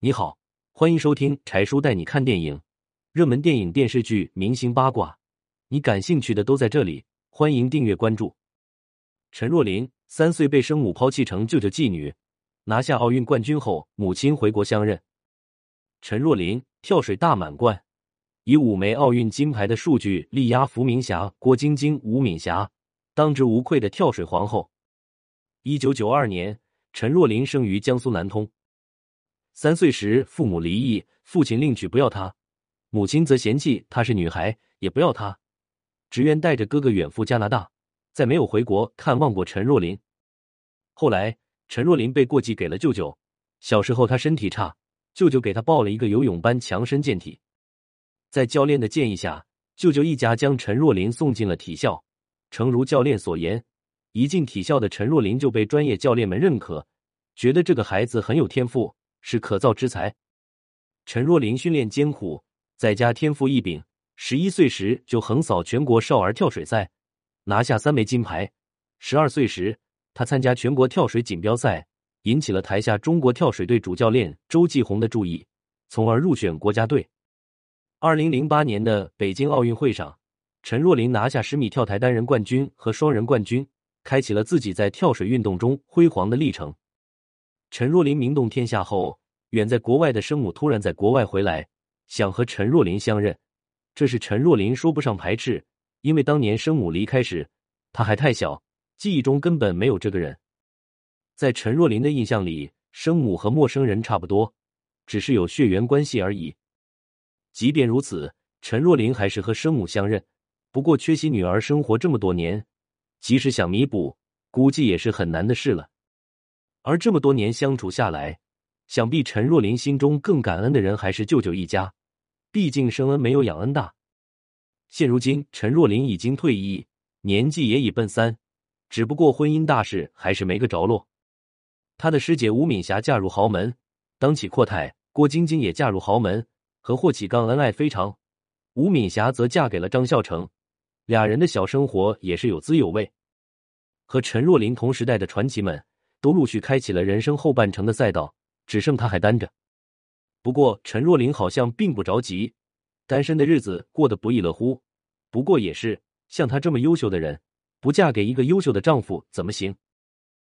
你好，欢迎收听柴叔带你看电影，热门电影、电视剧、明星八卦，你感兴趣的都在这里。欢迎订阅关注。陈若琳三岁被生母抛弃成舅舅继女，拿下奥运冠军后，母亲回国相认。陈若琳跳水大满贯，以五枚奥运金牌的数据力压伏明霞、郭晶晶、吴敏霞，当之无愧的跳水皇后。一九九二年，陈若琳生于江苏南通。三岁时，父母离异，父亲另娶不要她，母亲则嫌弃她是女孩，也不要她，只愿带着哥哥远赴加拿大，再没有回国看望过陈若琳。后来，陈若琳被过继给了舅舅。小时候，她身体差，舅舅给她报了一个游泳班，强身健体。在教练的建议下，舅舅一家将陈若琳送进了体校。诚如教练所言，一进体校的陈若琳就被专业教练们认可，觉得这个孩子很有天赋。是可造之材。陈若琳训练艰苦，在家天赋异禀。十一岁时就横扫全国少儿跳水赛，拿下三枚金牌。十二岁时，他参加全国跳水锦标赛，引起了台下中国跳水队主教练周继红的注意，从而入选国家队。二零零八年的北京奥运会上，陈若琳拿下十米跳台单人冠军和双人冠军，开启了自己在跳水运动中辉煌的历程。陈若琳名动天下后，远在国外的生母突然在国外回来，想和陈若琳相认。这是陈若琳说不上排斥，因为当年生母离开时，她还太小，记忆中根本没有这个人。在陈若琳的印象里，生母和陌生人差不多，只是有血缘关系而已。即便如此，陈若琳还是和生母相认。不过，缺席女儿生活这么多年，即使想弥补，估计也是很难的事了。而这么多年相处下来，想必陈若琳心中更感恩的人还是舅舅一家。毕竟生恩没有养恩大。现如今，陈若琳已经退役，年纪也已奔三，只不过婚姻大事还是没个着落。他的师姐吴敏霞嫁入豪门，当起阔太；郭晶晶也嫁入豪门，和霍启刚恩爱非常。吴敏霞则嫁给了张孝成，俩人的小生活也是有滋有味。和陈若琳同时代的传奇们。都陆续开启了人生后半程的赛道，只剩他还单着。不过陈若琳好像并不着急，单身的日子过得不亦乐乎。不过也是，像她这么优秀的人，不嫁给一个优秀的丈夫怎么行？